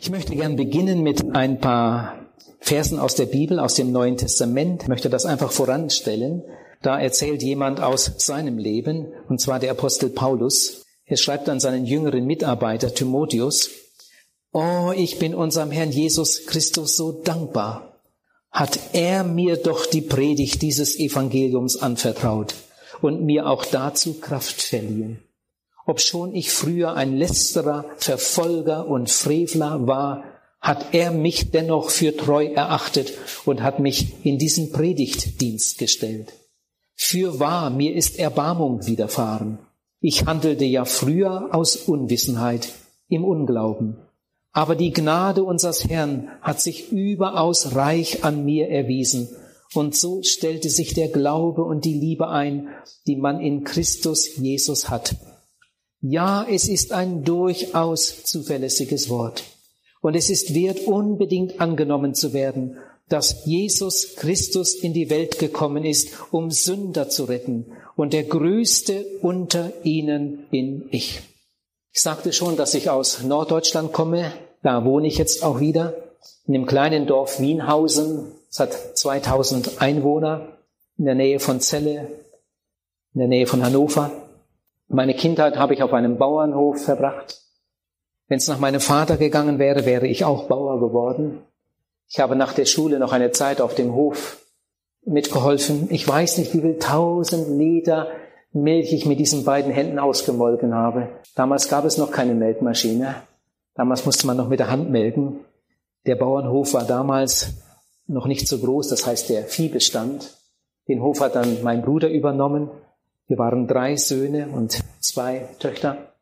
Ich möchte gern beginnen mit ein paar Versen aus der Bibel, aus dem Neuen Testament. Ich möchte das einfach voranstellen. Da erzählt jemand aus seinem Leben, und zwar der Apostel Paulus. Er schreibt an seinen jüngeren Mitarbeiter Timotheus, Oh, ich bin unserem Herrn Jesus Christus so dankbar. Hat er mir doch die Predigt dieses Evangeliums anvertraut und mir auch dazu Kraft verliehen obschon ich früher ein Lästerer, Verfolger und Frevler war, hat er mich dennoch für treu erachtet und hat mich in diesen Predigtdienst gestellt. Für wahr, mir ist Erbarmung widerfahren. Ich handelte ja früher aus Unwissenheit, im Unglauben. Aber die Gnade unseres Herrn hat sich überaus reich an mir erwiesen, und so stellte sich der Glaube und die Liebe ein, die man in Christus Jesus hat. Ja, es ist ein durchaus zuverlässiges Wort. Und es ist wert, unbedingt angenommen zu werden, dass Jesus Christus in die Welt gekommen ist, um Sünder zu retten. Und der Größte unter ihnen bin ich. Ich sagte schon, dass ich aus Norddeutschland komme. Da wohne ich jetzt auch wieder. In dem kleinen Dorf Wienhausen. Es hat 2000 Einwohner in der Nähe von Celle, in der Nähe von Hannover. Meine Kindheit habe ich auf einem Bauernhof verbracht. Wenn es nach meinem Vater gegangen wäre, wäre ich auch Bauer geworden. Ich habe nach der Schule noch eine Zeit auf dem Hof mitgeholfen. Ich weiß nicht, wie viel tausend Liter Milch ich mit diesen beiden Händen ausgemolken habe. Damals gab es noch keine Melkmaschine. Damals musste man noch mit der Hand melken. Der Bauernhof war damals noch nicht so groß, das heißt der Viehbestand. Den Hof hat dann mein Bruder übernommen wir waren drei Söhne und zwei Töchter.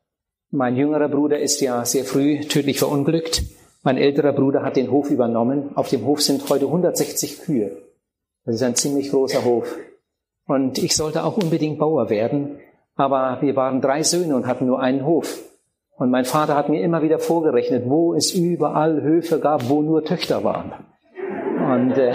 Mein jüngerer Bruder ist ja sehr früh tödlich verunglückt. Mein älterer Bruder hat den Hof übernommen. Auf dem Hof sind heute 160 Kühe. Das ist ein ziemlich großer Hof. Und ich sollte auch unbedingt Bauer werden. Aber wir waren drei Söhne und hatten nur einen Hof. Und mein Vater hat mir immer wieder vorgerechnet, wo es überall Höfe gab, wo nur Töchter waren. Und äh,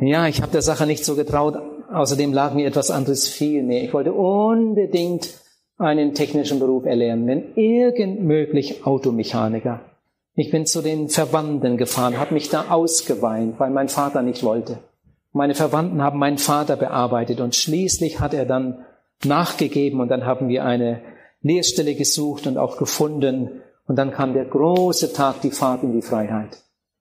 ja, ich habe der Sache nicht so getraut, Außerdem lag mir etwas anderes viel mehr. Ich wollte unbedingt einen technischen Beruf erlernen, wenn irgend möglich Automechaniker. Ich bin zu den Verwandten gefahren, habe mich da ausgeweint, weil mein Vater nicht wollte. Meine Verwandten haben meinen Vater bearbeitet und schließlich hat er dann nachgegeben und dann haben wir eine Lehrstelle gesucht und auch gefunden und dann kam der große Tag, die Fahrt in die Freiheit,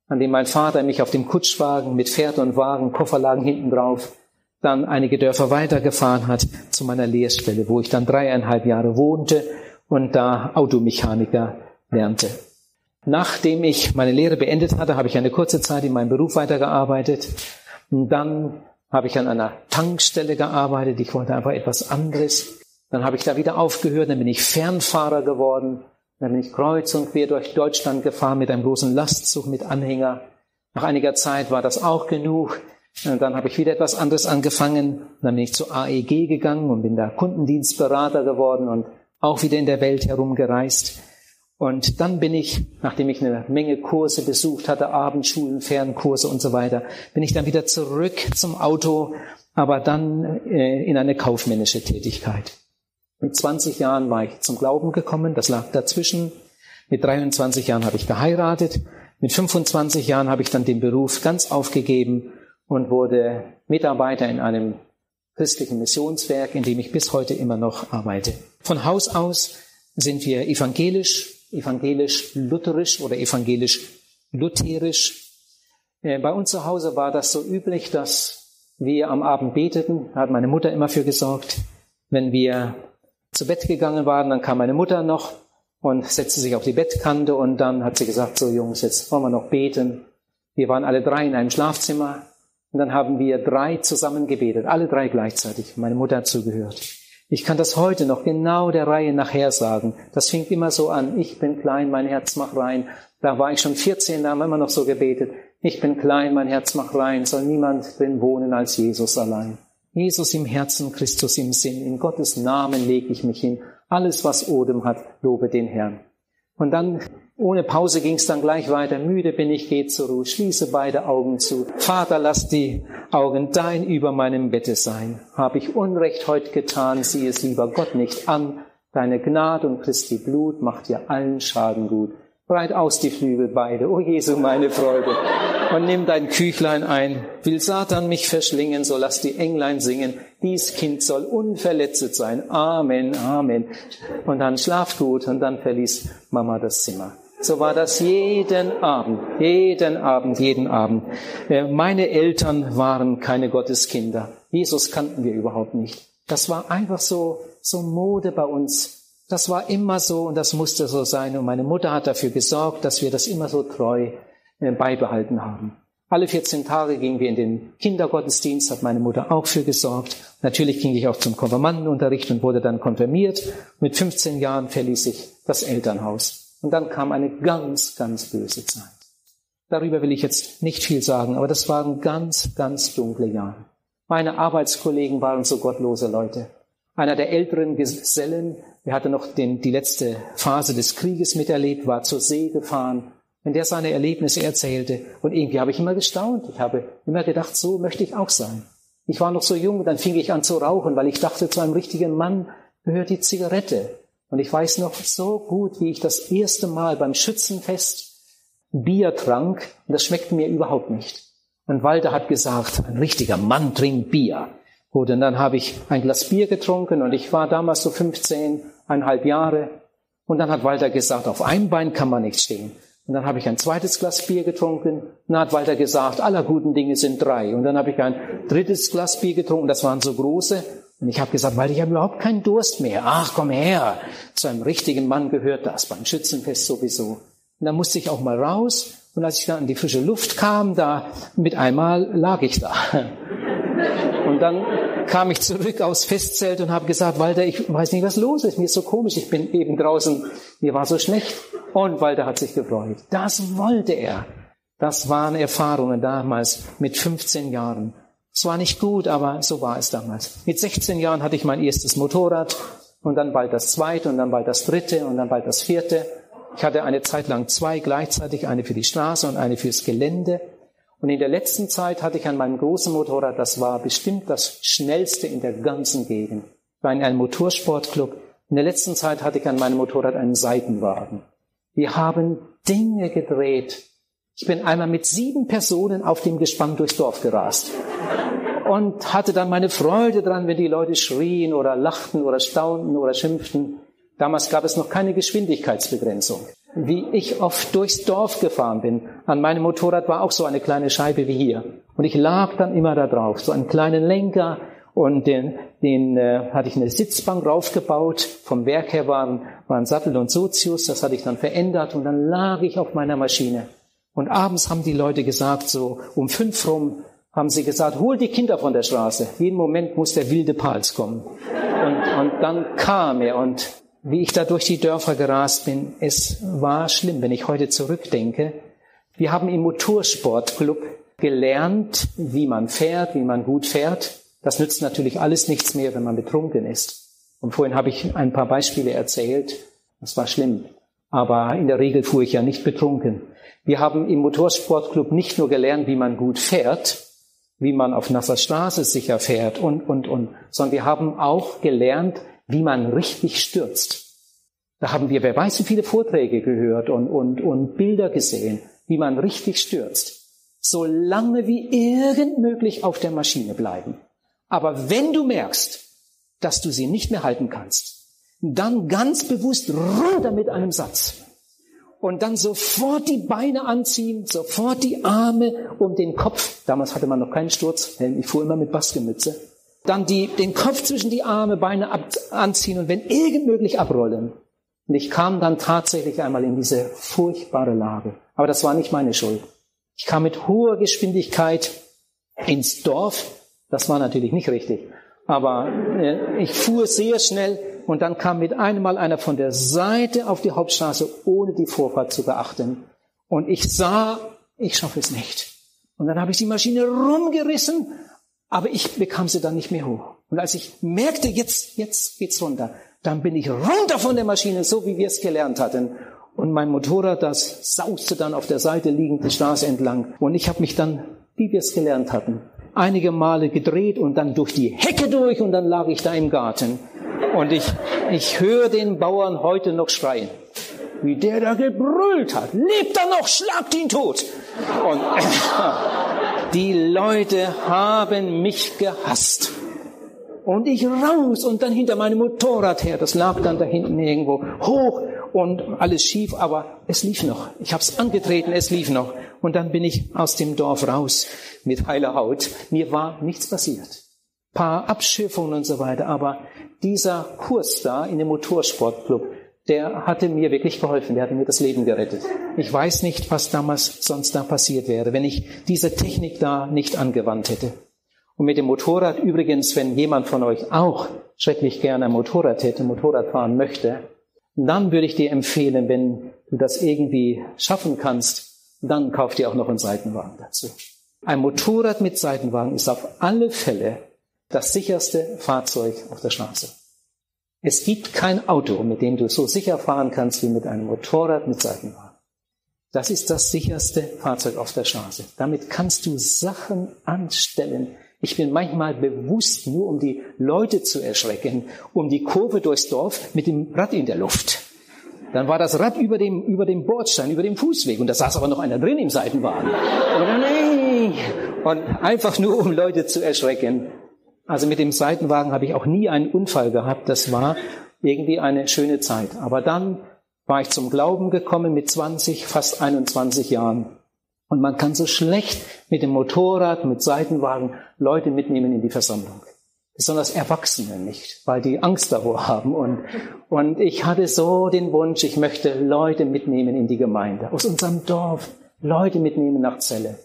an dem mein Vater mich auf dem Kutschwagen mit Pferd und Wagen, Kofferlagen hinten drauf dann einige Dörfer weitergefahren hat zu meiner Lehrstelle, wo ich dann dreieinhalb Jahre wohnte und da Automechaniker lernte. Nachdem ich meine Lehre beendet hatte, habe ich eine kurze Zeit in meinem Beruf weitergearbeitet. Und dann habe ich an einer Tankstelle gearbeitet. Ich wollte einfach etwas anderes. Dann habe ich da wieder aufgehört. Dann bin ich Fernfahrer geworden. Dann bin ich kreuz und quer durch Deutschland gefahren mit einem großen Lastzug mit Anhänger. Nach einiger Zeit war das auch genug. Und dann habe ich wieder etwas anderes angefangen. Dann bin ich zu AEG gegangen und bin da Kundendienstberater geworden und auch wieder in der Welt herumgereist. Und dann bin ich, nachdem ich eine Menge Kurse besucht hatte, Abendschulen, Fernkurse und so weiter, bin ich dann wieder zurück zum Auto, aber dann äh, in eine kaufmännische Tätigkeit. Mit 20 Jahren war ich zum Glauben gekommen, das lag dazwischen. Mit 23 Jahren habe ich geheiratet. Mit 25 Jahren habe ich dann den Beruf ganz aufgegeben und wurde Mitarbeiter in einem christlichen Missionswerk, in dem ich bis heute immer noch arbeite. Von Haus aus sind wir evangelisch, evangelisch-lutherisch oder evangelisch-lutherisch. Äh, bei uns zu Hause war das so üblich, dass wir am Abend beteten, da hat meine Mutter immer für gesorgt. Wenn wir zu Bett gegangen waren, dann kam meine Mutter noch und setzte sich auf die Bettkante und dann hat sie gesagt, so Jungs, jetzt wollen wir noch beten. Wir waren alle drei in einem Schlafzimmer und dann haben wir drei zusammen gebetet, alle drei gleichzeitig. Meine Mutter zugehört. Ich kann das heute noch genau der Reihe nachher sagen. Das fing immer so an. Ich bin klein, mein Herz mach rein. Da war ich schon 14, da haben wir immer noch so gebetet. Ich bin klein, mein Herz mach rein. Soll niemand drin wohnen als Jesus allein. Jesus im Herzen, Christus im Sinn. In Gottes Namen lege ich mich hin. Alles, was Odem hat, lobe den Herrn. Und dann ohne Pause ging es dann gleich weiter. Müde bin ich, geh zur Ruhe, schließe beide Augen zu. Vater, lass die Augen dein über meinem Bette sein. Hab ich Unrecht heut getan, sieh es lieber Gott nicht an. Deine Gnade und Christi Blut macht dir allen Schaden gut. breit aus die Flügel beide, o Jesu, meine Freude. Und nimm dein Küchlein ein. Will Satan mich verschlingen, so lass die Englein singen. Dies Kind soll unverletzet sein. Amen, Amen. Und dann schlaf gut und dann verließ Mama das Zimmer. So war das jeden Abend, jeden Abend, jeden Abend. Äh, meine Eltern waren keine Gotteskinder. Jesus kannten wir überhaupt nicht. Das war einfach so, so Mode bei uns. Das war immer so und das musste so sein. Und meine Mutter hat dafür gesorgt, dass wir das immer so treu äh, beibehalten haben. Alle 14 Tage gingen wir in den Kindergottesdienst, hat meine Mutter auch für gesorgt. Natürlich ging ich auch zum Konfirmandenunterricht und wurde dann konfirmiert. Mit 15 Jahren verließ ich das Elternhaus. Und dann kam eine ganz, ganz böse Zeit. Darüber will ich jetzt nicht viel sagen, aber das waren ganz, ganz dunkle Jahre. Meine Arbeitskollegen waren so gottlose Leute. Einer der älteren Gesellen, der hatte noch den, die letzte Phase des Krieges miterlebt, war zur See gefahren. Wenn der seine Erlebnisse erzählte, und irgendwie habe ich immer gestaunt. Ich habe immer gedacht, so möchte ich auch sein. Ich war noch so jung, dann fing ich an zu rauchen, weil ich dachte, zu einem richtigen Mann gehört die Zigarette. Und ich weiß noch so gut, wie ich das erste Mal beim Schützenfest Bier trank, und das schmeckte mir überhaupt nicht. Und Walter hat gesagt, ein richtiger Mann trinkt Bier. Gut, und dann habe ich ein Glas Bier getrunken und ich war damals so 15, eineinhalb Jahre. Und dann hat Walter gesagt, auf einem Bein kann man nicht stehen. Und dann habe ich ein zweites Glas Bier getrunken. Und dann hat Walter gesagt, aller guten Dinge sind drei. Und dann habe ich ein drittes Glas Bier getrunken. Das waren so große. Und ich habe gesagt, Walter, ich habe überhaupt keinen Durst mehr. Ach, komm her. Zu einem richtigen Mann gehört das. Beim Schützenfest sowieso. Und dann musste ich auch mal raus. Und als ich dann in die frische Luft kam, da mit einmal lag ich da. Und dann kam ich zurück aufs Festzelt und habe gesagt, Walter, ich weiß nicht, was los ist. Mir ist so komisch. Ich bin eben draußen. Mir war so schlecht. Und Walter hat sich gefreut. Das wollte er. Das waren Erfahrungen damals mit 15 Jahren. Es war nicht gut, aber so war es damals. Mit 16 Jahren hatte ich mein erstes Motorrad und dann bald das zweite und dann bald das dritte und dann bald das vierte. Ich hatte eine Zeit lang zwei gleichzeitig, eine für die Straße und eine fürs Gelände. Und in der letzten Zeit hatte ich an meinem großen Motorrad, das war bestimmt das schnellste in der ganzen Gegend. Ich war in einem Motorsportclub. In der letzten Zeit hatte ich an meinem Motorrad einen Seitenwagen. Wir haben Dinge gedreht. Ich bin einmal mit sieben Personen auf dem Gespann durchs Dorf gerast und hatte dann meine Freude dran, wenn die Leute schrien oder lachten oder staunten oder schimpften. Damals gab es noch keine Geschwindigkeitsbegrenzung wie ich oft durchs Dorf gefahren bin. An meinem Motorrad war auch so eine kleine Scheibe wie hier. Und ich lag dann immer da drauf, so einen kleinen Lenker und den, den äh, hatte ich eine Sitzbank raufgebaut. Vom Werk her waren, waren Sattel und Sozius, das hatte ich dann verändert und dann lag ich auf meiner Maschine. Und abends haben die Leute gesagt, so um fünf rum, haben sie gesagt, hol die Kinder von der Straße. Jeden Moment muss der wilde Pals kommen. Und, und dann kam er und wie ich da durch die Dörfer gerast bin, es war schlimm, wenn ich heute zurückdenke. Wir haben im Motorsportclub gelernt, wie man fährt, wie man gut fährt. Das nützt natürlich alles nichts mehr, wenn man betrunken ist. Und vorhin habe ich ein paar Beispiele erzählt. Das war schlimm. Aber in der Regel fuhr ich ja nicht betrunken. Wir haben im Motorsportclub nicht nur gelernt, wie man gut fährt, wie man auf nasser Straße sicher fährt und, und, und, sondern wir haben auch gelernt, wie man richtig stürzt. Da haben wir, wer weiß, wie viele Vorträge gehört und, und, und Bilder gesehen, wie man richtig stürzt. So lange wie irgend möglich auf der Maschine bleiben. Aber wenn du merkst, dass du sie nicht mehr halten kannst, dann ganz bewusst runter mit einem Satz. Und dann sofort die Beine anziehen, sofort die Arme um den Kopf. Damals hatte man noch keinen Sturzhelm. Ich fuhr immer mit Baskenmütze dann die, den Kopf zwischen die Arme, Beine ab, anziehen und wenn irgend möglich abrollen. Und ich kam dann tatsächlich einmal in diese furchtbare Lage. Aber das war nicht meine Schuld. Ich kam mit hoher Geschwindigkeit ins Dorf. Das war natürlich nicht richtig. Aber äh, ich fuhr sehr schnell und dann kam mit einem Mal einer von der Seite auf die Hauptstraße, ohne die Vorfahrt zu beachten. Und ich sah, ich schaffe es nicht. Und dann habe ich die Maschine rumgerissen aber ich bekam sie dann nicht mehr hoch. Und als ich merkte, jetzt, jetzt geht's runter, dann bin ich runter von der Maschine, so wie wir es gelernt hatten. Und mein Motorrad, das sauste dann auf der Seite liegend die Straße entlang. Und ich habe mich dann, wie wir es gelernt hatten, einige Male gedreht und dann durch die Hecke durch und dann lag ich da im Garten. Und ich, ich höre den Bauern heute noch schreien. wie der da gebrüllt hat. Lebt er noch, schlagt ihn tot. Und die Leute haben mich gehasst. Und ich raus und dann hinter meinem Motorrad her. Das lag dann da hinten irgendwo hoch und alles schief, aber es lief noch. Ich habe es angetreten, es lief noch. Und dann bin ich aus dem Dorf raus mit heiler Haut. Mir war nichts passiert. Paar Abschiffungen und so weiter, aber dieser Kurs da in dem Motorsportclub, der hatte mir wirklich geholfen, der hatte mir das Leben gerettet. Ich weiß nicht, was damals sonst da passiert wäre, wenn ich diese Technik da nicht angewandt hätte. Und mit dem Motorrad übrigens, wenn jemand von euch auch schrecklich gerne ein Motorrad hätte, Motorrad fahren möchte, dann würde ich dir empfehlen, wenn du das irgendwie schaffen kannst, dann kauf dir auch noch einen Seitenwagen dazu. Ein Motorrad mit Seitenwagen ist auf alle Fälle das sicherste Fahrzeug auf der Straße. Es gibt kein Auto, mit dem du so sicher fahren kannst wie mit einem Motorrad mit Seitenwagen. Das ist das sicherste Fahrzeug auf der Straße. Damit kannst du Sachen anstellen, ich bin manchmal bewusst nur, um die Leute zu erschrecken, um die Kurve durchs Dorf mit dem Rad in der Luft. Dann war das Rad über dem, über dem Bordstein, über dem Fußweg und da saß aber noch einer drin im Seitenwagen. Und einfach nur, um Leute zu erschrecken. Also mit dem Seitenwagen habe ich auch nie einen Unfall gehabt. Das war irgendwie eine schöne Zeit. Aber dann war ich zum Glauben gekommen mit 20, fast 21 Jahren. Und man kann so schlecht mit dem Motorrad, mit Seitenwagen Leute mitnehmen in die Versammlung. Besonders Erwachsene nicht, weil die Angst davor haben. Und, und ich hatte so den Wunsch, ich möchte Leute mitnehmen in die Gemeinde, aus unserem Dorf, Leute mitnehmen nach Celle.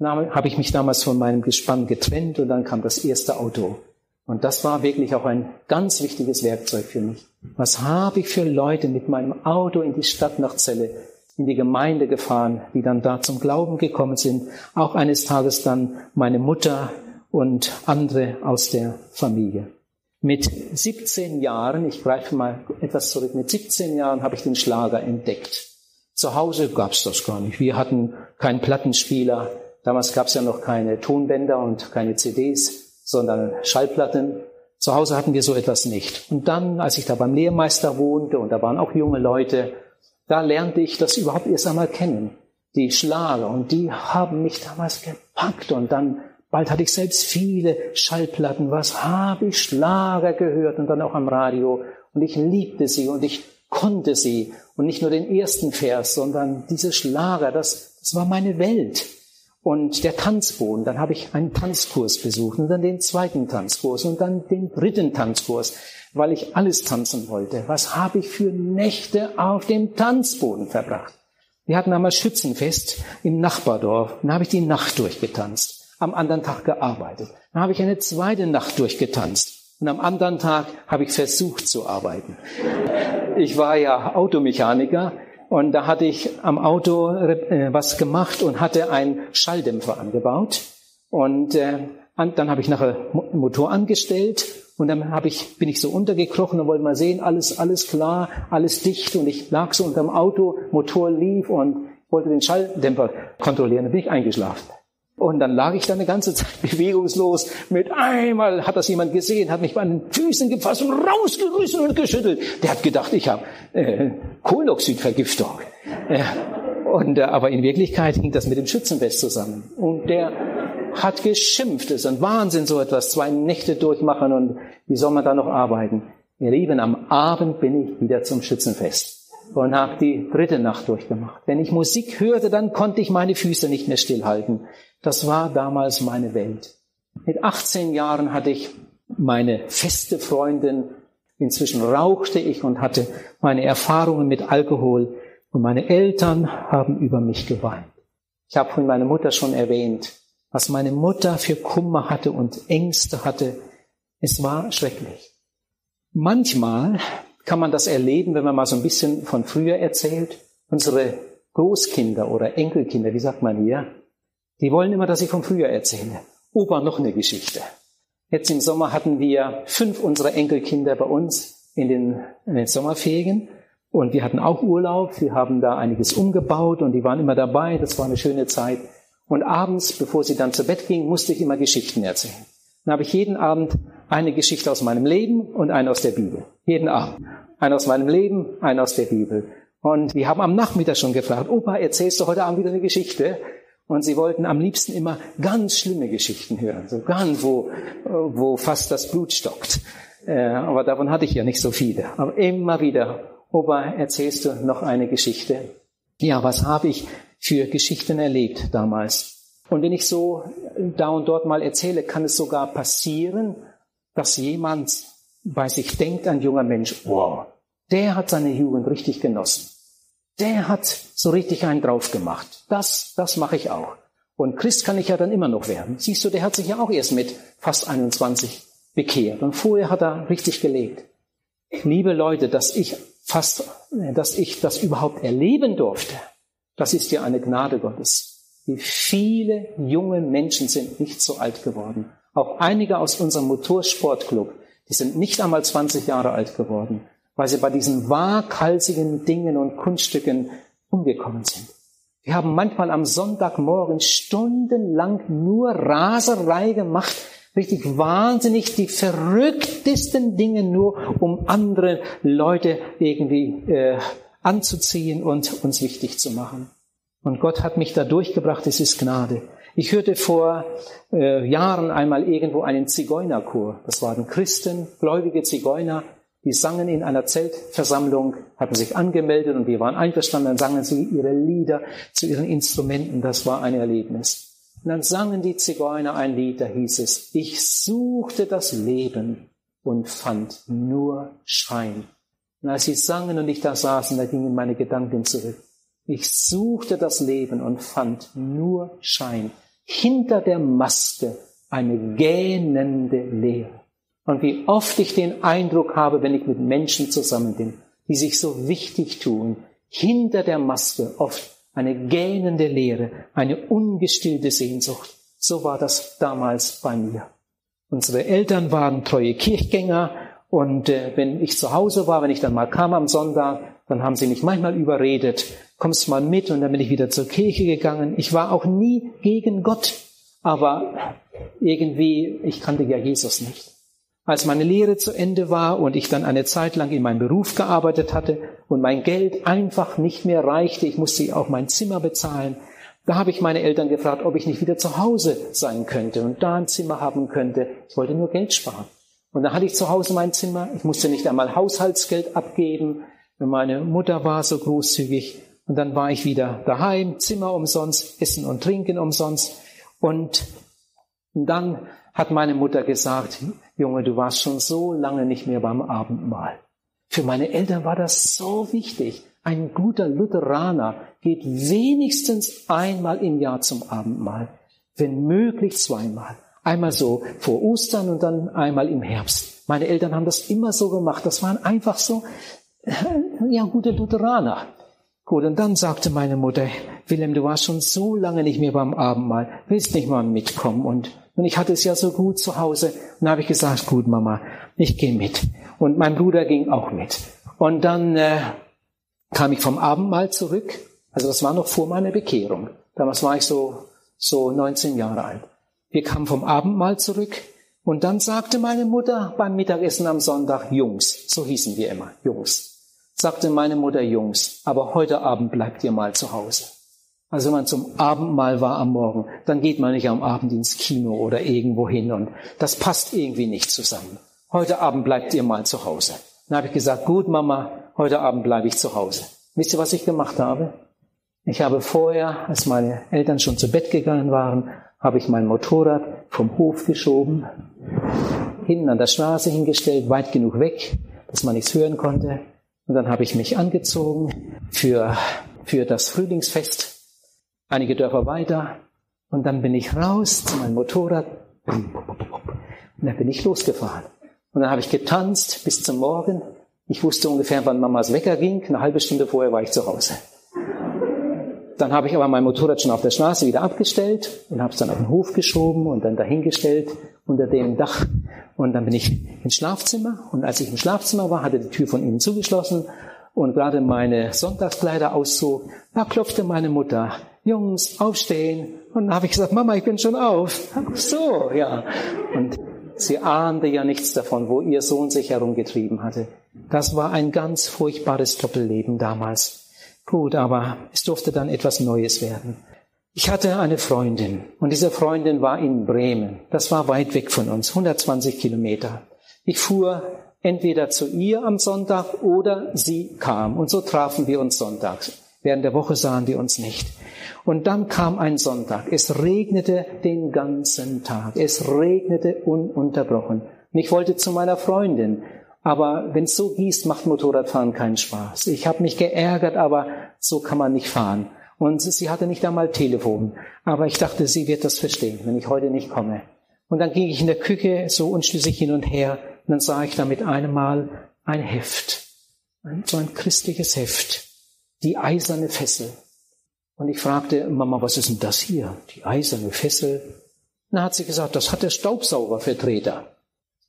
Habe ich mich damals von meinem Gespann getrennt und dann kam das erste Auto. Und das war wirklich auch ein ganz wichtiges Werkzeug für mich. Was habe ich für Leute mit meinem Auto in die Stadt nach Celle in die Gemeinde gefahren, die dann da zum Glauben gekommen sind. Auch eines Tages dann meine Mutter und andere aus der Familie. Mit 17 Jahren, ich greife mal etwas zurück, mit 17 Jahren habe ich den Schlager entdeckt. Zu Hause gab es das gar nicht. Wir hatten keinen Plattenspieler. Damals gab es ja noch keine Tonbänder und keine CDs, sondern Schallplatten. Zu Hause hatten wir so etwas nicht. Und dann, als ich da beim Lehrmeister wohnte und da waren auch junge Leute, da lernte ich das überhaupt erst einmal kennen. Die Schlager. Und die haben mich damals gepackt. Und dann, bald hatte ich selbst viele Schallplatten. Was habe ich Schlager gehört? Und dann auch am Radio. Und ich liebte sie und ich konnte sie. Und nicht nur den ersten Vers, sondern diese Schlager, das, das war meine Welt. Und der Tanzboden, dann habe ich einen Tanzkurs besucht und dann den zweiten Tanzkurs und dann den dritten Tanzkurs weil ich alles tanzen wollte. Was habe ich für Nächte auf dem Tanzboden verbracht? Wir hatten einmal Schützenfest im Nachbardorf. Dann habe ich die Nacht durchgetanzt. Am anderen Tag gearbeitet. Dann habe ich eine zweite Nacht durchgetanzt. Und am anderen Tag habe ich versucht zu arbeiten. Ich war ja Automechaniker und da hatte ich am Auto äh, was gemacht und hatte einen Schalldämpfer angebaut. Und äh, dann habe ich nachher Motor angestellt und dann hab ich, bin ich so untergekrochen und wollte mal sehen, alles, alles klar, alles dicht. Und ich lag so unterm Auto, Motor lief und wollte den Schalldämpfer kontrollieren. Dann bin ich eingeschlafen. Und dann lag ich da eine ganze Zeit bewegungslos. Mit einmal hat das jemand gesehen, hat mich bei den Füßen gefasst und rausgerissen und geschüttelt. Der hat gedacht, ich habe äh, Kohlenoxidvergiftung. Äh, und, äh, aber in Wirklichkeit hing das mit dem Schützenfest zusammen. Und der hat geschimpft. Es ist ein Wahnsinn, so etwas, zwei Nächte durchmachen und wie soll man da noch arbeiten? Ihr Lieben, am Abend bin ich wieder zum Schützenfest und habe die dritte Nacht durchgemacht. Wenn ich Musik hörte, dann konnte ich meine Füße nicht mehr stillhalten. Das war damals meine Welt. Mit 18 Jahren hatte ich meine feste Freundin. Inzwischen rauchte ich und hatte meine Erfahrungen mit Alkohol. Und meine Eltern haben über mich geweint. Ich habe von meiner Mutter schon erwähnt, was meine Mutter für Kummer hatte und Ängste hatte. Es war schrecklich. Manchmal kann man das erleben, wenn man mal so ein bisschen von früher erzählt. Unsere Großkinder oder Enkelkinder, wie sagt man hier, die wollen immer, dass ich von früher erzähle. Opa, noch eine Geschichte. Jetzt im Sommer hatten wir fünf unserer Enkelkinder bei uns in den, in den Sommerferien und wir hatten auch Urlaub. Wir haben da einiges umgebaut und die waren immer dabei. Das war eine schöne Zeit. Und abends, bevor sie dann zu Bett ging, musste ich immer Geschichten erzählen. Dann habe ich jeden Abend eine Geschichte aus meinem Leben und eine aus der Bibel. Jeden Abend. Eine aus meinem Leben, eine aus der Bibel. Und wir haben am Nachmittag schon gefragt, Opa, erzählst du heute Abend wieder eine Geschichte? Und sie wollten am liebsten immer ganz schlimme Geschichten hören, so ganz, wo, wo fast das Blut stockt. Äh, aber davon hatte ich ja nicht so viele. Aber immer wieder, Opa, erzählst du noch eine Geschichte? Ja, was habe ich für Geschichten erlebt damals? Und wenn ich so da und dort mal erzähle, kann es sogar passieren, dass jemand bei sich denkt, ein junger Mensch, wow, der hat seine Jugend richtig genossen. Der hat so richtig einen drauf gemacht. Das, das mache ich auch. Und Christ kann ich ja dann immer noch werden. Siehst du, der hat sich ja auch erst mit fast 21 bekehrt. Und vorher hat er richtig gelebt. Liebe Leute, dass ich fast, dass ich das überhaupt erleben durfte, das ist ja eine Gnade Gottes. Wie viele junge Menschen sind nicht so alt geworden. Auch einige aus unserem Motorsportclub, die sind nicht einmal 20 Jahre alt geworden weil sie bei diesen waghalsigen Dingen und Kunststücken umgekommen sind. Wir haben manchmal am Sonntagmorgen stundenlang nur Raserei gemacht, richtig wahnsinnig, die verrücktesten Dinge nur, um andere Leute irgendwie äh, anzuziehen und uns wichtig zu machen. Und Gott hat mich da durchgebracht, es ist Gnade. Ich hörte vor äh, Jahren einmal irgendwo einen Zigeunerchor. Das waren Christen, gläubige Zigeuner, die sangen in einer Zeltversammlung, hatten sich angemeldet und wir waren einverstanden, dann sangen sie ihre Lieder zu ihren Instrumenten. Das war ein Erlebnis. Und dann sangen die Zigeuner ein Lied, da hieß es, ich suchte das Leben und fand nur Schein. Und als sie sangen und ich da saßen, da gingen meine Gedanken zurück. Ich suchte das Leben und fand nur Schein. Hinter der Maske eine gähnende Leere. Und wie oft ich den Eindruck habe, wenn ich mit Menschen zusammen bin, die sich so wichtig tun, hinter der Maske oft eine gähnende Leere, eine ungestillte Sehnsucht. So war das damals bei mir. Unsere Eltern waren treue Kirchgänger und äh, wenn ich zu Hause war, wenn ich dann mal kam am Sonntag, dann haben sie mich manchmal überredet, kommst mal mit und dann bin ich wieder zur Kirche gegangen. Ich war auch nie gegen Gott, aber irgendwie, ich kannte ja Jesus nicht. Als meine Lehre zu Ende war und ich dann eine Zeit lang in meinem Beruf gearbeitet hatte und mein Geld einfach nicht mehr reichte, ich musste auch mein Zimmer bezahlen, da habe ich meine Eltern gefragt, ob ich nicht wieder zu Hause sein könnte und da ein Zimmer haben könnte. Ich wollte nur Geld sparen. Und dann hatte ich zu Hause mein Zimmer. Ich musste nicht einmal Haushaltsgeld abgeben. Meine Mutter war so großzügig. Und dann war ich wieder daheim, Zimmer umsonst, Essen und Trinken umsonst. Und dann hat meine Mutter gesagt, Junge, du warst schon so lange nicht mehr beim Abendmahl. Für meine Eltern war das so wichtig. Ein guter Lutheraner geht wenigstens einmal im Jahr zum Abendmahl, wenn möglich zweimal. Einmal so vor Ostern und dann einmal im Herbst. Meine Eltern haben das immer so gemacht. Das waren einfach so, ja, gute Lutheraner. Gut, und dann sagte meine Mutter, Wilhelm, du warst schon so lange nicht mehr beim Abendmahl, willst nicht mal mitkommen? Und und ich hatte es ja so gut zu Hause. Und dann habe ich gesagt, gut, Mama, ich gehe mit. Und mein Bruder ging auch mit. Und dann äh, kam ich vom Abendmahl zurück. Also das war noch vor meiner Bekehrung. Damals war ich so, so 19 Jahre alt. Wir kamen vom Abendmahl zurück. Und dann sagte meine Mutter beim Mittagessen am Sonntag, Jungs, so hießen wir immer, Jungs, sagte meine Mutter, Jungs, aber heute Abend bleibt ihr mal zu Hause. Also wenn man zum Abendmahl war am Morgen, dann geht man nicht am Abend ins Kino oder irgendwo hin und das passt irgendwie nicht zusammen. Heute Abend bleibt ihr mal zu Hause. Dann habe ich gesagt, gut Mama, heute Abend bleibe ich zu Hause. Wisst ihr, was ich gemacht habe? Ich habe vorher, als meine Eltern schon zu Bett gegangen waren, habe ich mein Motorrad vom Hof geschoben, hinten an der Straße hingestellt, weit genug weg, dass man nichts hören konnte. Und dann habe ich mich angezogen für, für das Frühlingsfest einige Dörfer weiter und dann bin ich raus zu meinem Motorrad und dann bin ich losgefahren. Und dann habe ich getanzt bis zum Morgen. Ich wusste ungefähr, wann Mamas Wecker ging. Eine halbe Stunde vorher war ich zu Hause. Dann habe ich aber mein Motorrad schon auf der Straße wieder abgestellt und habe es dann auf den Hof geschoben und dann dahingestellt unter dem Dach. Und dann bin ich ins Schlafzimmer. Und als ich im Schlafzimmer war, hatte die Tür von innen zugeschlossen und gerade meine Sonntagskleider auszog, da klopfte meine Mutter Jungs, aufstehen. Und dann habe ich gesagt, Mama, ich bin schon auf. So, ja. Und sie ahnte ja nichts davon, wo ihr Sohn sich herumgetrieben hatte. Das war ein ganz furchtbares Doppelleben damals. Gut, aber es durfte dann etwas Neues werden. Ich hatte eine Freundin und diese Freundin war in Bremen. Das war weit weg von uns, 120 Kilometer. Ich fuhr entweder zu ihr am Sonntag oder sie kam und so trafen wir uns sonntags. Während der Woche sahen wir uns nicht. Und dann kam ein Sonntag. Es regnete den ganzen Tag. Es regnete ununterbrochen. Und ich wollte zu meiner Freundin. Aber wenn es so gießt, macht Motorradfahren keinen Spaß. Ich habe mich geärgert, aber so kann man nicht fahren. Und sie hatte nicht einmal Telefon. Aber ich dachte, sie wird das verstehen, wenn ich heute nicht komme. Und dann ging ich in der Küche so unschlüssig hin und her. Und dann sah ich da mit einem Mal ein Heft. So ein christliches Heft. Die eiserne Fessel. Und ich fragte, Mama, was ist denn das hier? Die eiserne Fessel. Dann hat sie gesagt, das hat der Staubsaugervertreter.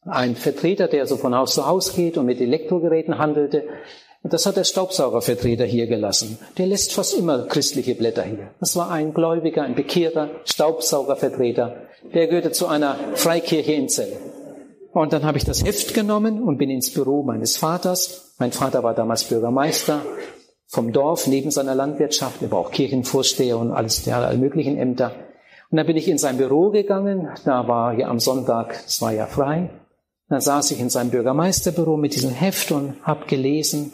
Ein Vertreter, der so von Haus zu Haus geht und mit Elektrogeräten handelte. Und das hat der Staubsaugervertreter hier gelassen. Der lässt fast immer christliche Blätter hier. Das war ein Gläubiger, ein bekehrter Staubsaugervertreter. Der gehörte zu einer Freikirche in Zell. Und dann habe ich das Heft genommen und bin ins Büro meines Vaters. Mein Vater war damals Bürgermeister vom Dorf neben seiner Landwirtschaft. Er war auch Kirchenvorsteher und alles, ja, alle möglichen Ämter. Und dann bin ich in sein Büro gegangen. Da war ja am Sonntag, es war ja frei. Dann saß ich in seinem Bürgermeisterbüro mit diesem Heft und habe gelesen.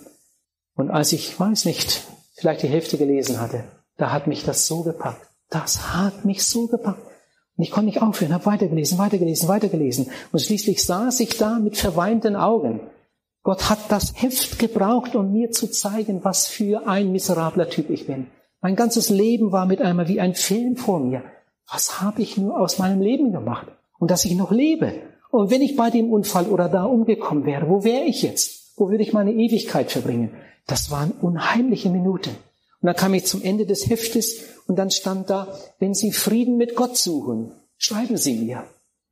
Und als ich, weiß nicht, vielleicht die Hälfte gelesen hatte, da hat mich das so gepackt. Das hat mich so gepackt. Und ich konnte nicht aufhören, habe weitergelesen, weitergelesen, weitergelesen. Und schließlich saß ich da mit verweinten Augen. Gott hat das Heft gebraucht, um mir zu zeigen, was für ein miserabler Typ ich bin. Mein ganzes Leben war mit einmal wie ein Film vor mir. Was habe ich nur aus meinem Leben gemacht? Und dass ich noch lebe. Und wenn ich bei dem Unfall oder da umgekommen wäre, wo wäre ich jetzt? Wo würde ich meine Ewigkeit verbringen? Das waren unheimliche Minuten. Und dann kam ich zum Ende des Heftes und dann stand da, wenn Sie Frieden mit Gott suchen, schreiben Sie mir.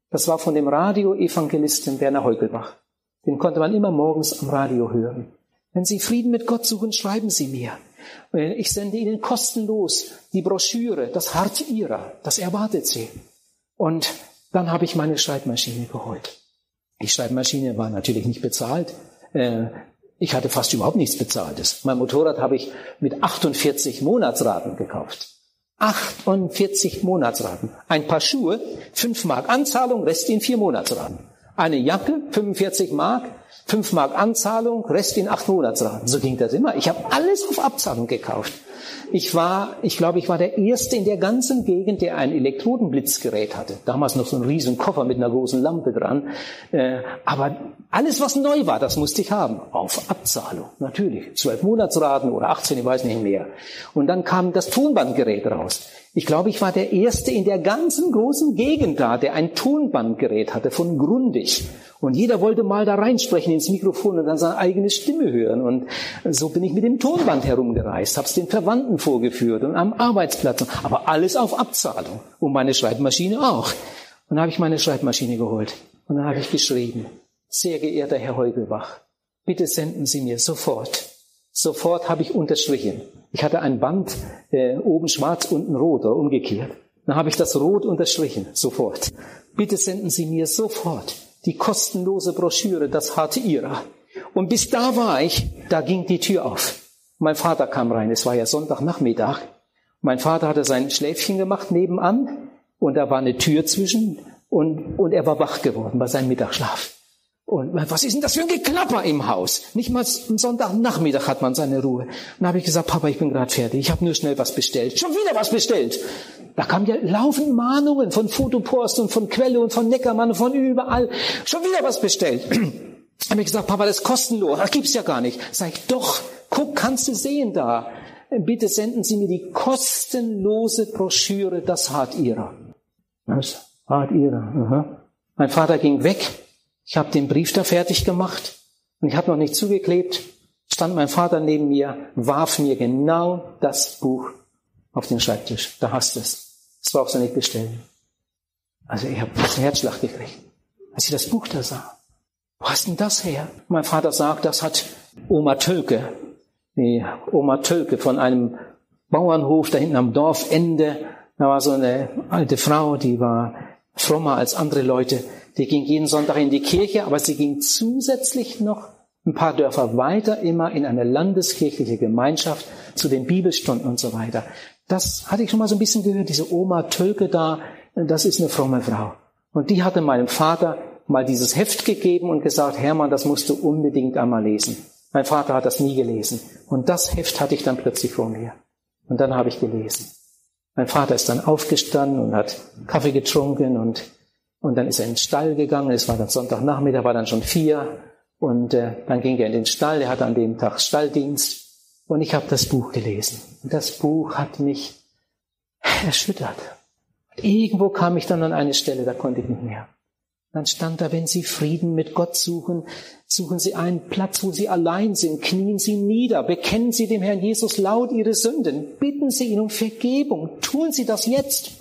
Das war von dem Radioevangelisten Werner Heugelbach. Den konnte man immer morgens am Radio hören. Wenn Sie Frieden mit Gott suchen, schreiben Sie mir. Ich sende Ihnen kostenlos die Broschüre, das Hart Ihrer, das erwartet Sie. Und dann habe ich meine Schreibmaschine geholt. Die Schreibmaschine war natürlich nicht bezahlt. Ich hatte fast überhaupt nichts Bezahltes. Mein Motorrad habe ich mit 48 Monatsraten gekauft. 48 Monatsraten. Ein paar Schuhe, 5 Mark Anzahlung, Rest in 4 Monatsraten. Eine Jacke, 45 Mark, 5 Mark Anzahlung, Rest in 8 Monatsraten. So ging das immer. Ich habe alles auf Abzahlung gekauft. Ich war, ich glaube, ich war der Erste in der ganzen Gegend, der ein Elektrodenblitzgerät hatte. Damals noch so ein riesen Koffer mit einer großen Lampe dran. Äh, aber alles, was neu war, das musste ich haben. Auf Abzahlung, natürlich. Zwölf Monatsraten oder 18, ich weiß nicht mehr. Und dann kam das Tonbandgerät raus. Ich glaube, ich war der Erste in der ganzen großen Gegend da, der ein Tonbandgerät hatte von Grundig. Und jeder wollte mal da reinsprechen ins Mikrofon und dann seine eigene Stimme hören. Und so bin ich mit dem Tonband herumgereist, habe es den Verwandten vorgeführt und am Arbeitsplatz. Aber alles auf Abzahlung. Und meine Schreibmaschine auch. Und dann habe ich meine Schreibmaschine geholt. Und dann habe ich geschrieben, sehr geehrter Herr Heugelbach, bitte senden Sie mir sofort. Sofort habe ich unterstrichen. Ich hatte ein Band, äh, oben schwarz, unten rot oder umgekehrt. Dann habe ich das rot unterstrichen, sofort. Bitte senden Sie mir sofort die kostenlose Broschüre, das hatte ihrer. Und bis da war ich, da ging die Tür auf. Mein Vater kam rein, es war ja Sonntagnachmittag. Mein Vater hatte sein Schläfchen gemacht nebenan und da war eine Tür zwischen und, und er war wach geworden bei seinem Mittagsschlaf. Und was ist denn das für ein Geklapper im Haus? Nicht mal am Sonntagnachmittag hat man seine Ruhe. Dann habe ich gesagt, Papa, ich bin gerade fertig. Ich habe nur schnell was bestellt. Schon wieder was bestellt. Da kamen ja laufend Mahnungen von Fotopost und von Quelle und von Neckermann und von überall. Schon wieder was bestellt. habe ich gesagt, Papa, das ist kostenlos. Das gibt's ja gar nicht. Sag ich, doch, guck, kannst du sehen da. Bitte senden Sie mir die kostenlose Broschüre, das hat ihrer. Das hat ihrer. Aha. Mein Vater ging weg. Ich habe den Brief da fertig gemacht und ich habe noch nicht zugeklebt. Stand mein Vater neben mir, warf mir genau das Buch auf den Schreibtisch. Da hast du es. Das brauchst du nicht bestellen. Also ich habe einen Herzschlag gekriegt, als ich das Buch da sah. Wo hast denn das her? Mein Vater sagt, das hat Oma Tölke, die Oma Tölke von einem Bauernhof da hinten am Dorfende. Da war so eine alte Frau, die war frommer als andere Leute. Die ging jeden Sonntag in die Kirche, aber sie ging zusätzlich noch ein paar Dörfer weiter immer in eine landeskirchliche Gemeinschaft zu den Bibelstunden und so weiter. Das hatte ich schon mal so ein bisschen gehört. Diese Oma Tölke da, das ist eine fromme Frau. Und die hatte meinem Vater mal dieses Heft gegeben und gesagt, Hermann, das musst du unbedingt einmal lesen. Mein Vater hat das nie gelesen. Und das Heft hatte ich dann plötzlich vor mir. Und dann habe ich gelesen. Mein Vater ist dann aufgestanden und hat Kaffee getrunken und, und dann ist er in den Stall gegangen. Es war dann Sonntagnachmittag, war dann schon vier. Und äh, dann ging er in den Stall. Er hatte an dem Tag Stalldienst. Und ich habe das Buch gelesen. Und das Buch hat mich erschüttert. Irgendwo kam ich dann an eine Stelle, da konnte ich nicht mehr. Dann stand da, wenn Sie Frieden mit Gott suchen, suchen Sie einen Platz, wo Sie allein sind, knien Sie nieder, bekennen Sie dem Herrn Jesus laut Ihre Sünden, bitten Sie ihn um Vergebung, tun Sie das jetzt.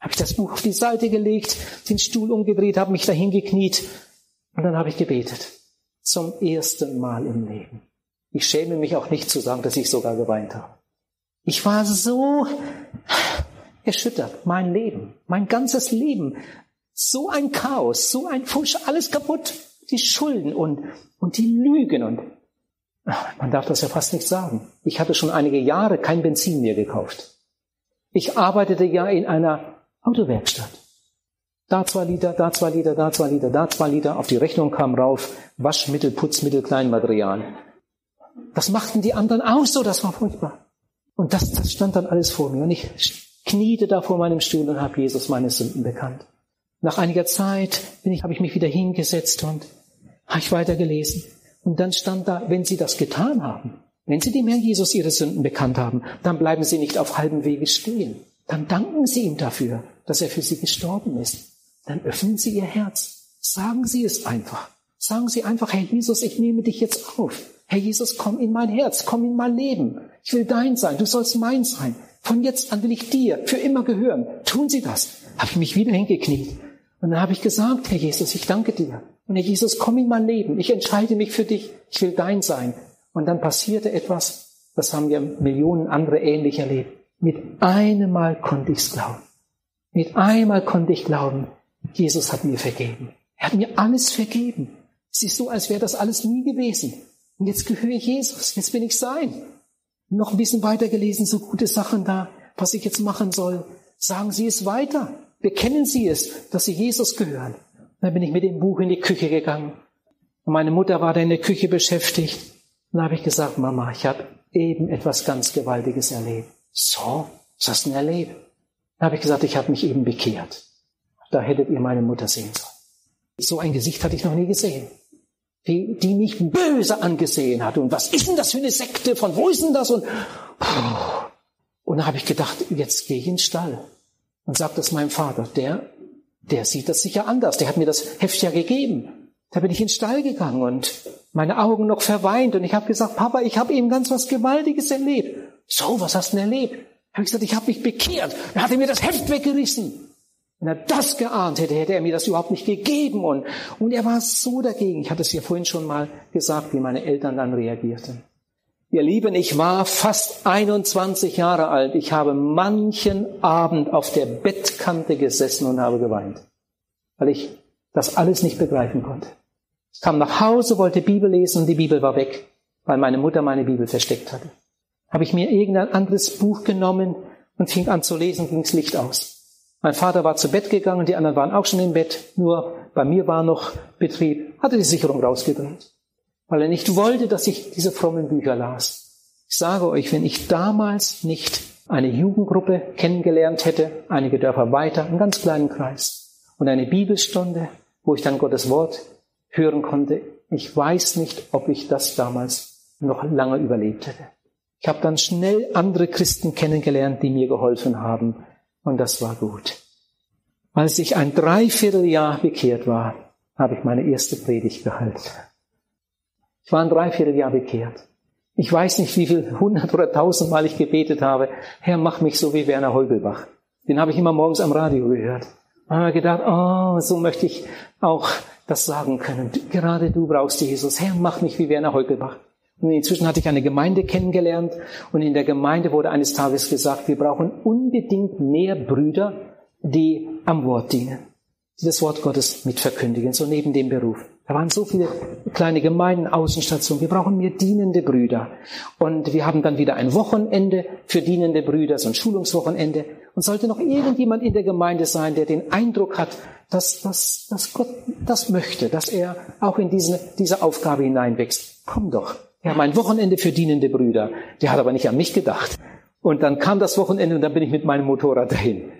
Habe ich das Buch auf die Seite gelegt, den Stuhl umgedreht, habe mich dahin gekniet und dann habe ich gebetet. Zum ersten Mal im Leben. Ich schäme mich auch nicht zu sagen, dass ich sogar geweint habe. Ich war so erschüttert. Mein Leben, mein ganzes Leben so ein Chaos, so ein Fusch, alles kaputt. Die Schulden und, und die Lügen und man darf das ja fast nicht sagen. Ich hatte schon einige Jahre kein Benzin mehr gekauft. Ich arbeitete ja in einer Autowerkstatt. Da zwei Liter, da zwei Liter, da zwei Liter, da zwei Liter. Auf die Rechnung kam rauf Waschmittel, Putzmittel, Kleinmaterial. Das machten die anderen auch so, das war furchtbar. Und das, das stand dann alles vor mir. Und ich kniete da vor meinem Stuhl und habe Jesus meine Sünden bekannt. Nach einiger Zeit bin ich, habe ich mich wieder hingesetzt und habe ich weitergelesen. Und dann stand da, wenn Sie das getan haben, wenn Sie dem Herrn Jesus Ihre Sünden bekannt haben, dann bleiben Sie nicht auf halbem Wege stehen. Dann danken Sie ihm dafür, dass er für Sie gestorben ist. Dann öffnen Sie Ihr Herz. Sagen Sie es einfach. Sagen Sie einfach, Herr Jesus, ich nehme dich jetzt auf. Herr Jesus, komm in mein Herz, komm in mein Leben. Ich will dein sein, du sollst mein sein. Von jetzt an will ich dir für immer gehören. Tun Sie das. Habe ich mich wieder hingekniet und dann habe ich gesagt, Herr Jesus, ich danke dir. Und Herr Jesus, komm in mein Leben. Ich entscheide mich für dich. Ich will dein sein. Und dann passierte etwas, das haben wir Millionen andere ähnlich erlebt. Mit einem Mal konnte ich's glauben. Mit einmal konnte ich glauben, Jesus hat mir vergeben. Er hat mir alles vergeben. Es ist so, als wäre das alles nie gewesen. Und jetzt gehöre ich Jesus. Jetzt bin ich sein. Noch ein bisschen weiter gelesen, so gute Sachen da, was ich jetzt machen soll. Sagen Sie es weiter. Bekennen Sie es, dass Sie Jesus gehören. Dann bin ich mit dem Buch in die Küche gegangen. Und meine Mutter war da in der Küche beschäftigt. Dann habe ich gesagt, Mama, ich habe eben etwas ganz Gewaltiges erlebt. So, was hast du denn erlebt? Dann habe ich gesagt, ich habe mich eben bekehrt. Da hättet ihr meine Mutter sehen sollen. So ein Gesicht hatte ich noch nie gesehen. Die, die mich böse angesehen hat. Und was ist denn das für eine Sekte? Von wo ist denn das? Und, und dann habe ich gedacht, jetzt gehe ich ins Stall und sagt das meinem Vater. Der, der sieht das sicher anders. Der hat mir das Heft ja gegeben. Da bin ich in den Stall gegangen und meine Augen noch verweint und ich habe gesagt, Papa, ich habe eben ganz was Gewaltiges erlebt. So, was hast du denn erlebt? Habe ich gesagt, ich habe mich bekehrt. Er hatte mir das Heft weggerissen. Wenn er das geahnt hätte, hätte er mir das überhaupt nicht gegeben. Und, und er war so dagegen. Ich hatte es ja vorhin schon mal gesagt, wie meine Eltern dann reagierten. Ihr Lieben, ich war fast 21 Jahre alt. Ich habe manchen Abend auf der Bettkante gesessen und habe geweint, weil ich das alles nicht begreifen konnte. Ich kam nach Hause, wollte Bibel lesen und die Bibel war weg, weil meine Mutter meine Bibel versteckt hatte. Habe ich mir irgendein anderes Buch genommen und fing an zu lesen, ging's Licht aus. Mein Vater war zu Bett gegangen, die anderen waren auch schon im Bett, nur bei mir war noch Betrieb, hatte die Sicherung rausgedreht weil er nicht wollte, dass ich diese frommen Bücher las. Ich sage euch, wenn ich damals nicht eine Jugendgruppe kennengelernt hätte, einige Dörfer weiter, einen ganz kleinen Kreis, und eine Bibelstunde, wo ich dann Gottes Wort hören konnte, ich weiß nicht, ob ich das damals noch lange überlebt hätte. Ich habe dann schnell andere Christen kennengelernt, die mir geholfen haben, und das war gut. Als ich ein Dreivierteljahr bekehrt war, habe ich meine erste Predigt gehalten. Ich war ein Dreivierteljahr bekehrt. Ich weiß nicht, wie viel hundert oder tausendmal ich gebetet habe, Herr, mach mich so wie Werner Heugelbach. Den habe ich immer morgens am Radio gehört. Und habe gedacht, oh, so möchte ich auch das sagen können. Gerade du brauchst Jesus. Herr, mach mich wie Werner Heugelbach. Und inzwischen hatte ich eine Gemeinde kennengelernt und in der Gemeinde wurde eines Tages gesagt, wir brauchen unbedingt mehr Brüder, die am Wort dienen, die das Wort Gottes mitverkündigen, so neben dem Beruf Da waren so viele kleine Gemeinden, Außenstationen. Wir brauchen mehr dienende Brüder. Und wir haben dann wieder ein Wochenende für dienende Brüder, so ein Schulungswochenende. Und sollte noch irgendjemand in der Gemeinde sein, der den Eindruck hat, dass, dass, dass Gott das möchte, dass er auch in diese, diese Aufgabe hineinwächst, komm doch. Wir haben ein Wochenende für dienende Brüder. Der hat aber nicht an mich gedacht. Und dann kam das Wochenende und dann bin ich mit meinem Motorrad dahin.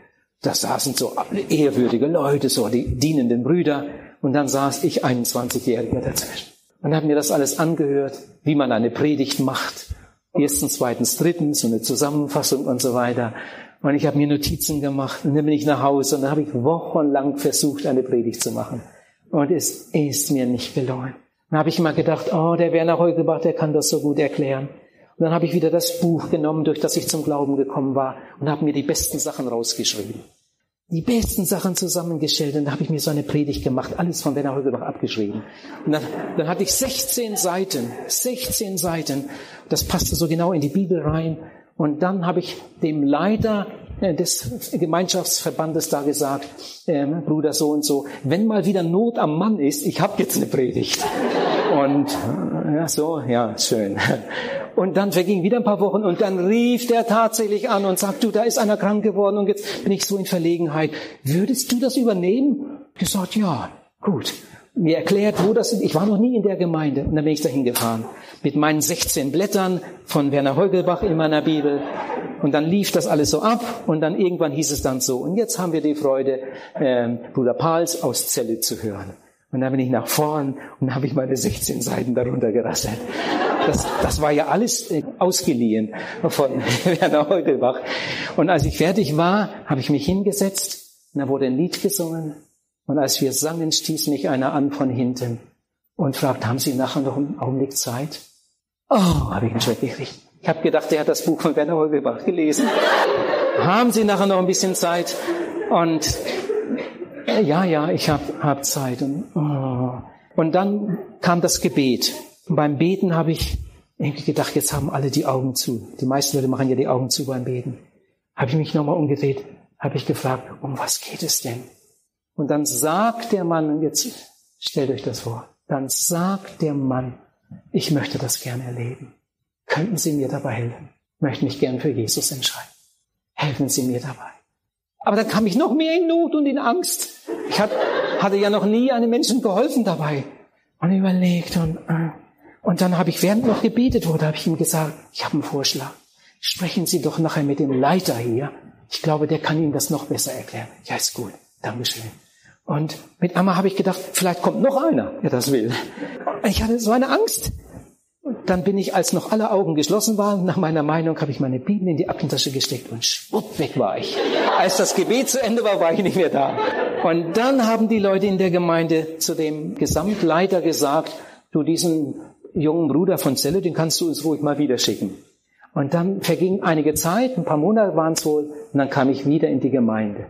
Da saßen so ehrwürdige Leute, so die dienenden Brüder. Und dann saß ich 21-Jähriger dazwischen. Und habe mir das alles angehört, wie man eine Predigt macht. Erstens, zweitens, drittens, so eine Zusammenfassung und so weiter. Und ich habe mir Notizen gemacht und dann bin ich nach Hause und dann habe ich wochenlang versucht, eine Predigt zu machen. Und es ist mir nicht gelungen. Dann habe ich immer gedacht, oh, der Werner Heugelbach, der kann das so gut erklären. Und dann habe ich wieder das Buch genommen, durch das ich zum Glauben gekommen war und habe mir die besten Sachen rausgeschrieben die besten Sachen zusammengestellt und da habe ich mir so eine Predigt gemacht, alles von Werner Holgebach abgeschrieben. Und dann, dann hatte ich 16 Seiten, 16 Seiten, das passte so genau in die Bibel rein. Und dann habe ich dem Leiter des Gemeinschaftsverbandes da gesagt, äh, Bruder so und so, wenn mal wieder Not am Mann ist, ich habe jetzt eine Predigt. Und ja, so, ja, schön. Und dann vergingen wieder ein paar Wochen und dann rief der tatsächlich an und sagt, du, da ist einer krank geworden und jetzt bin ich so in Verlegenheit. Würdest du das übernehmen? Gesagt, ja, gut. Mir erklärt, wo das ist. Ich war noch nie in der Gemeinde und dann bin ich dahin gefahren. Mit meinen 16 Blättern von Werner Heugelbach in meiner Bibel. Und dann lief das alles so ab und dann irgendwann hieß es dann so. Und jetzt haben wir die Freude, äh, Bruder Pals aus Celle zu hören. Und dann bin ich nach vorn und habe ich meine 16 Seiten darunter gerasselt. Das, das war ja alles äh, ausgeliehen von Werner Heugelbach. Und als ich fertig war, habe ich mich hingesetzt und da wurde ein Lied gesungen. Und als wir sangen, stieß mich einer an von hinten und fragt, haben Sie nachher noch einen Augenblick Zeit? Oh, habe ich Schreck gekriegt. Ich habe gedacht, der hat das Buch von Werner Heugelbach gelesen. haben Sie nachher noch ein bisschen Zeit? Und ja, ja, ich habe hab Zeit. Und, oh. und dann kam das Gebet. Und beim Beten habe ich irgendwie gedacht, jetzt haben alle die Augen zu. Die meisten Leute machen ja die Augen zu beim Beten. Habe ich mich nochmal umgedreht, habe ich gefragt, um was geht es denn? Und dann sagt der Mann, und jetzt stellt euch das vor, dann sagt der Mann, ich möchte das gerne erleben. Könnten Sie mir dabei helfen? Ich möchte mich gern für Jesus entscheiden. Helfen Sie mir dabei. Aber dann kam ich noch mehr in Not und in Angst. Ich hatte ja noch nie einem Menschen geholfen dabei. Und überlegt und, äh, und dann habe ich, während noch gebetet wurde, habe ich ihm gesagt, ich habe einen Vorschlag. Sprechen Sie doch nachher mit dem Leiter hier. Ich glaube, der kann Ihnen das noch besser erklären. Ja, ist gut. Dankeschön. Und mit einmal habe ich gedacht, vielleicht kommt noch einer, der das will. Ich hatte so eine Angst. Dann bin ich, als noch alle Augen geschlossen waren, nach meiner Meinung, habe ich meine Bibel in die Aktentasche gesteckt und schwupp, weg war ich. Als das Gebet zu Ende war, war ich nicht mehr da. Und dann haben die Leute in der Gemeinde zu dem Gesamtleiter gesagt, du diesen jungen Bruder von Zelle, den kannst du uns ruhig mal wieder schicken. Und dann verging einige Zeit, ein paar Monate waren es wohl, und dann kam ich wieder in die Gemeinde.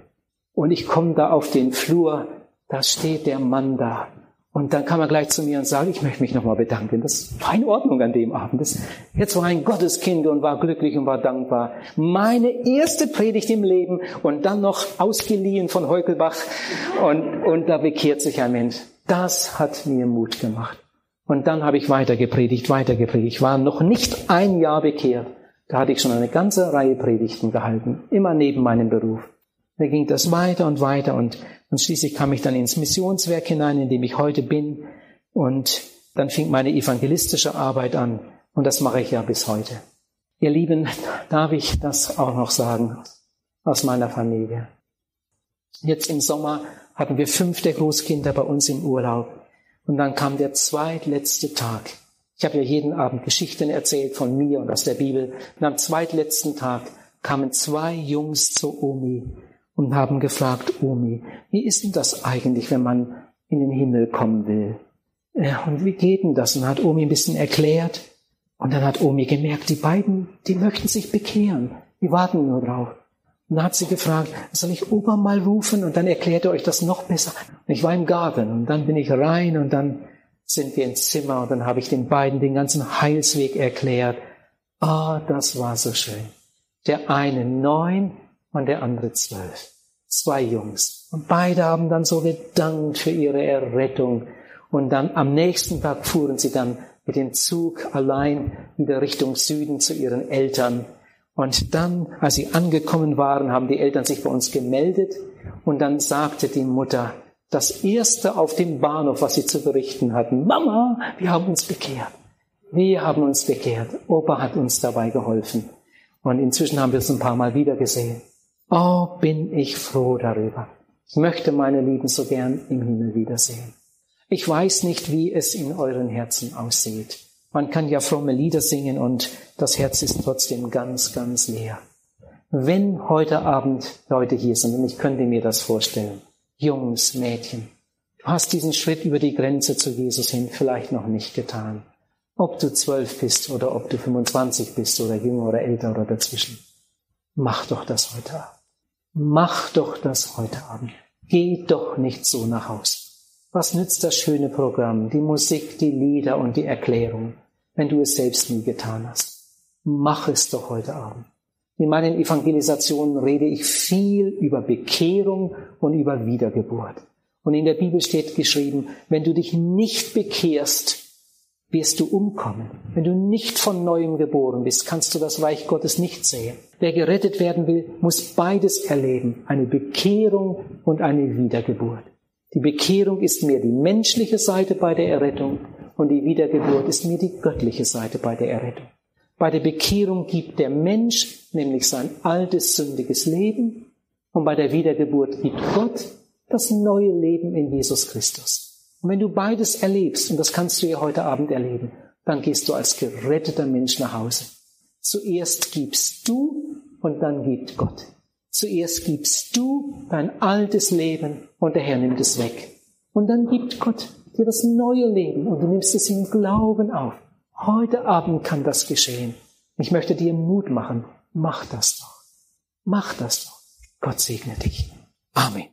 Und ich komme da auf den Flur, da steht der Mann da und dann kam er gleich zu mir und sagte, ich möchte mich nochmal bedanken. Das war in Ordnung an dem Abend. Das, jetzt war ein Gotteskind und war glücklich und war dankbar. Meine erste Predigt im Leben und dann noch ausgeliehen von Heukelbach. Und, und da bekehrt sich ein Mensch. Das hat mir Mut gemacht. Und dann habe ich weiter gepredigt, weiter gepredigt. Ich war noch nicht ein Jahr bekehrt. Da hatte ich schon eine ganze Reihe Predigten gehalten. Immer neben meinem Beruf. Da ging das weiter und weiter und, und schließlich kam ich dann ins Missionswerk hinein, in dem ich heute bin. Und dann fing meine evangelistische Arbeit an. Und das mache ich ja bis heute. Ihr Lieben, darf ich das auch noch sagen aus meiner Familie. Jetzt im Sommer hatten wir fünf der Großkinder bei uns im Urlaub. Und dann kam der zweitletzte Tag. Ich habe ja jeden Abend Geschichten erzählt von mir und aus der Bibel. Und am zweitletzten Tag kamen zwei Jungs zu Omi und haben gefragt, Omi, wie ist denn das eigentlich, wenn man in den Himmel kommen will? Und wie geht denn das? Und hat Omi ein bisschen erklärt. Und dann hat Omi gemerkt, die beiden, die möchten sich bekehren. Die warten nur drauf. Und dann hat sie gefragt, soll ich Opa mal rufen? Und dann erklärt er euch das noch besser. Und ich war im Garten und dann bin ich rein und dann sind wir ins Zimmer und dann habe ich den beiden den ganzen Heilsweg erklärt. Ah, das war so schön. Der eine neun und der andere zwölf. Zwei Jungs. Und beide haben dann so gedankt für ihre Errettung Und dann am nächsten Tag fuhren sie dann mit dem Zug allein wieder Richtung Süden zu ihren Eltern. Und dann, als sie angekommen waren, haben die Eltern sich bei uns gemeldet und dann sagte die Mutter, das erste auf dem Bahnhof, was sie zu berichten hatten, Mama, wir haben uns bekehrt. Wir haben uns bekehrt. Opa hat uns dabei geholfen. Und inzwischen haben wir es ein paar Mal wieder gesehen. Oh, bin ich froh darüber. Ich möchte meine Lieben so gern im Himmel wiedersehen. Ich weiß nicht, wie es in euren Herzen aussieht. Man kann ja fromme Lieder singen und das Herz ist trotzdem ganz, ganz leer. Wenn heute Abend Leute hier sind, und ich könnte mir das vorstellen, Jungs, Mädchen, du hast diesen Schritt über die Grenze zu Jesus hin vielleicht noch nicht getan. Ob du zwölf bist oder ob du 25 bist oder jünger oder älter oder dazwischen. Mach doch das heute Abend. Mach doch das heute Abend. Geh doch nicht so nach Hause. Was nützt das schöne Programm, die Musik, die Lieder und die Erklärung, wenn du es selbst nie getan hast? Mach es doch heute Abend. In meinen Evangelisationen rede ich viel über Bekehrung und über Wiedergeburt. Und in der Bibel steht geschrieben, wenn du dich nicht bekehrst, wirst du umkommen. Wenn du nicht von neuem geboren bist, kannst du das Reich Gottes nicht sehen. Wer gerettet werden will, muss beides erleben, eine Bekehrung und eine Wiedergeburt. Die Bekehrung ist mir die menschliche Seite bei der Errettung und die Wiedergeburt ist mir die göttliche Seite bei der Errettung. Bei der Bekehrung gibt der Mensch nämlich sein altes sündiges Leben und bei der Wiedergeburt gibt Gott das neue Leben in Jesus Christus. Und wenn du beides erlebst, und das kannst du ja heute Abend erleben, dann gehst du als geretteter Mensch nach Hause. Zuerst gibst du und dann gibt Gott. Zuerst gibst du dein altes Leben und der Herr nimmt es weg. Und dann gibt Gott dir das neue Leben und du nimmst es im Glauben auf. Heute Abend kann das geschehen. Ich möchte dir Mut machen. Mach das doch. Mach das doch. Gott segne dich. Amen.